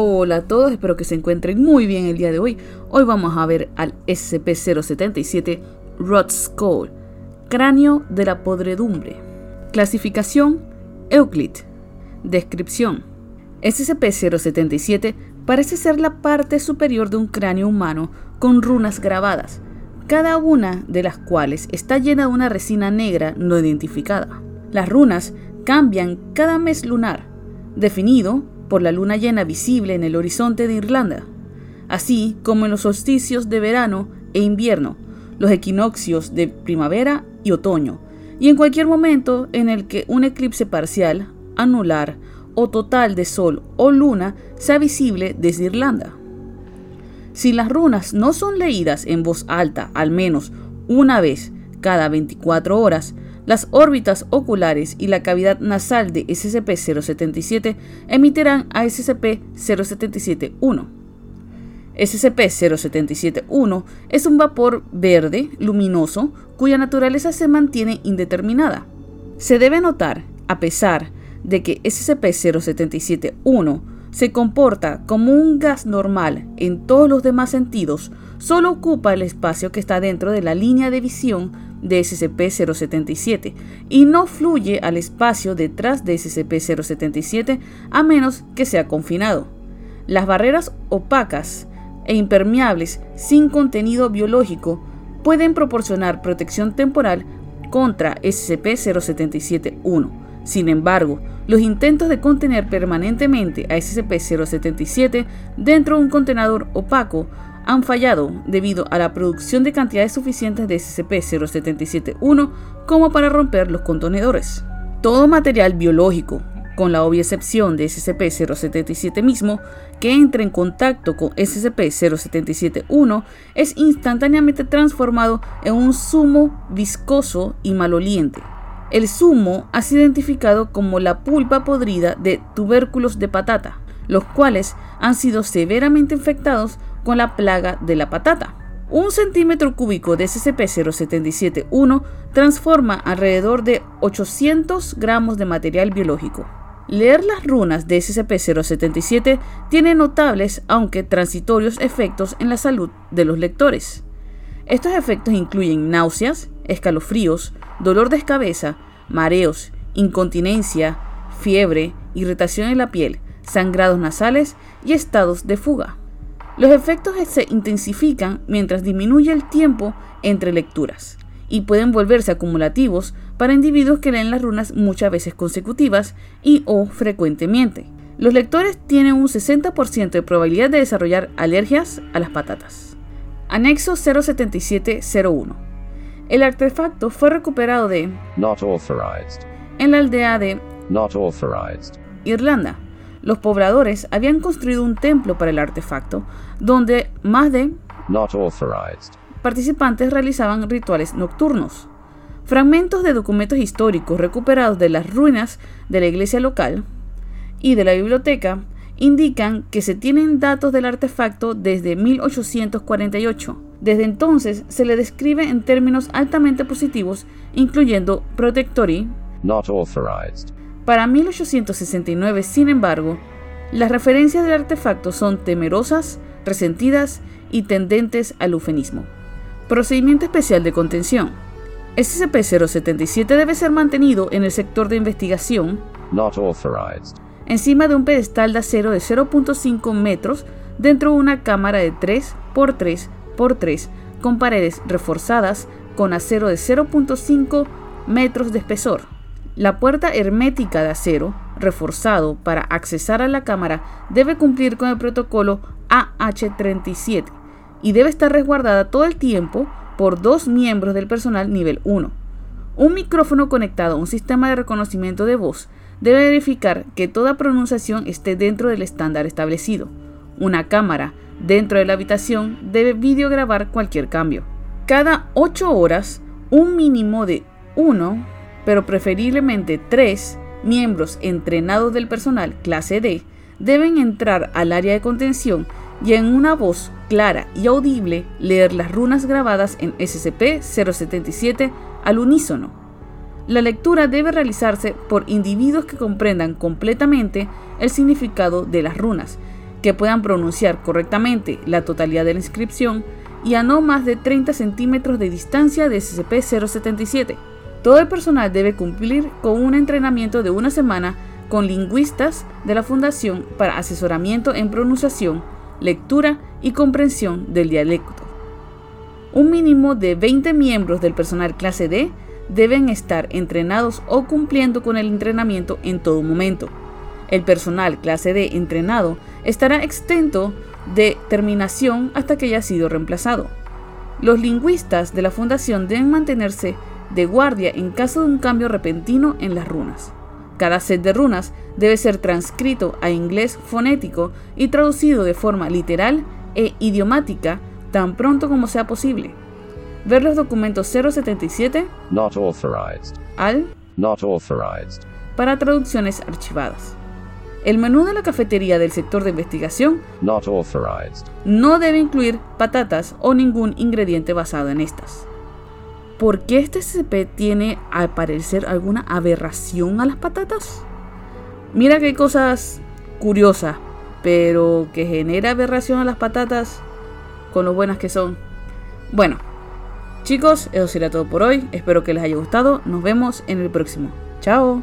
Hola a todos, espero que se encuentren muy bien el día de hoy. Hoy vamos a ver al SCP-077 Rod Skull, cráneo de la podredumbre. Clasificación Euclid. Descripción. SCP-077 parece ser la parte superior de un cráneo humano con runas grabadas, cada una de las cuales está llena de una resina negra no identificada. Las runas cambian cada mes lunar, definido por la luna llena visible en el horizonte de Irlanda, así como en los solsticios de verano e invierno, los equinoccios de primavera y otoño, y en cualquier momento en el que un eclipse parcial, anular o total de sol o luna sea visible desde Irlanda. Si las runas no son leídas en voz alta al menos una vez cada 24 horas, las órbitas oculares y la cavidad nasal de SCP-077 emitirán a SCP-077-1. SCP-077-1 es un vapor verde luminoso cuya naturaleza se mantiene indeterminada. Se debe notar, a pesar de que SCP-077-1 se comporta como un gas normal en todos los demás sentidos, solo ocupa el espacio que está dentro de la línea de visión de SCP-077 y no fluye al espacio detrás de SCP-077 a menos que sea confinado. Las barreras opacas e impermeables sin contenido biológico pueden proporcionar protección temporal contra SCP-077-1. Sin embargo, los intentos de contener permanentemente a SCP-077 dentro de un contenedor opaco han fallado debido a la producción de cantidades suficientes de SCP-077-1 como para romper los contenedores. Todo material biológico, con la obvia excepción de SCP-077 mismo, que entre en contacto con SCP-077-1 es instantáneamente transformado en un zumo viscoso y maloliente. El zumo ha sido identificado como la pulpa podrida de tubérculos de patata, los cuales han sido severamente infectados con la plaga de la patata. Un centímetro cúbico de SCP-077-1 transforma alrededor de 800 gramos de material biológico. Leer las runas de SCP-077 tiene notables, aunque transitorios, efectos en la salud de los lectores. Estos efectos incluyen náuseas, escalofríos, dolor de cabeza, mareos, incontinencia, fiebre, irritación en la piel, sangrados nasales y estados de fuga. Los efectos se intensifican mientras disminuye el tiempo entre lecturas y pueden volverse acumulativos para individuos que leen las runas muchas veces consecutivas y o frecuentemente. Los lectores tienen un 60% de probabilidad de desarrollar alergias a las patatas. Anexo 07701. El artefacto fue recuperado de en la aldea de Irlanda, los pobladores habían construido un templo para el artefacto, donde más de participantes realizaban rituales nocturnos. Fragmentos de documentos históricos recuperados de las ruinas de la iglesia local y de la biblioteca indican que se tienen datos del artefacto desde 1848. Desde entonces se le describe en términos altamente positivos, incluyendo protectory, para 1869, sin embargo, las referencias del artefacto son temerosas, resentidas y tendentes al eufemismo. Procedimiento especial de contención. SCP-077 debe ser mantenido en el sector de investigación encima de un pedestal de acero de 0.5 metros dentro de una cámara de 3 x 3 x 3 con paredes reforzadas con acero de 0.5 metros de espesor. La puerta hermética de acero, reforzado para accesar a la cámara, debe cumplir con el protocolo AH-37 y debe estar resguardada todo el tiempo por dos miembros del personal nivel 1. Un micrófono conectado a un sistema de reconocimiento de voz debe verificar que toda pronunciación esté dentro del estándar establecido. Una cámara dentro de la habitación debe videograbar cualquier cambio. Cada 8 horas, un mínimo de 1 pero preferiblemente tres miembros entrenados del personal clase D deben entrar al área de contención y en una voz clara y audible leer las runas grabadas en SCP-077 al unísono. La lectura debe realizarse por individuos que comprendan completamente el significado de las runas que puedan pronunciar correctamente la totalidad de la inscripción y a no más de 30 centímetros de distancia de SCP-077. Todo el personal debe cumplir con un entrenamiento de una semana con lingüistas de la Fundación para asesoramiento en pronunciación, lectura y comprensión del dialecto. Un mínimo de 20 miembros del personal clase D deben estar entrenados o cumpliendo con el entrenamiento en todo momento. El personal clase D entrenado estará extento de terminación hasta que haya sido reemplazado. Los lingüistas de la fundación deben mantenerse de guardia en caso de un cambio repentino en las runas. Cada set de runas debe ser transcrito a inglés fonético y traducido de forma literal e idiomática tan pronto como sea posible. Ver los documentos 077 Not authorized. al Not authorized. para traducciones archivadas. El menú de la cafetería del sector de investigación Not authorized. no debe incluir patatas o ningún ingrediente basado en estas. ¿Por qué este SCP tiene al parecer alguna aberración a las patatas? Mira que hay cosas curiosas, pero que genera aberración a las patatas con lo buenas que son. Bueno, chicos, eso será todo por hoy. Espero que les haya gustado. Nos vemos en el próximo. Chao.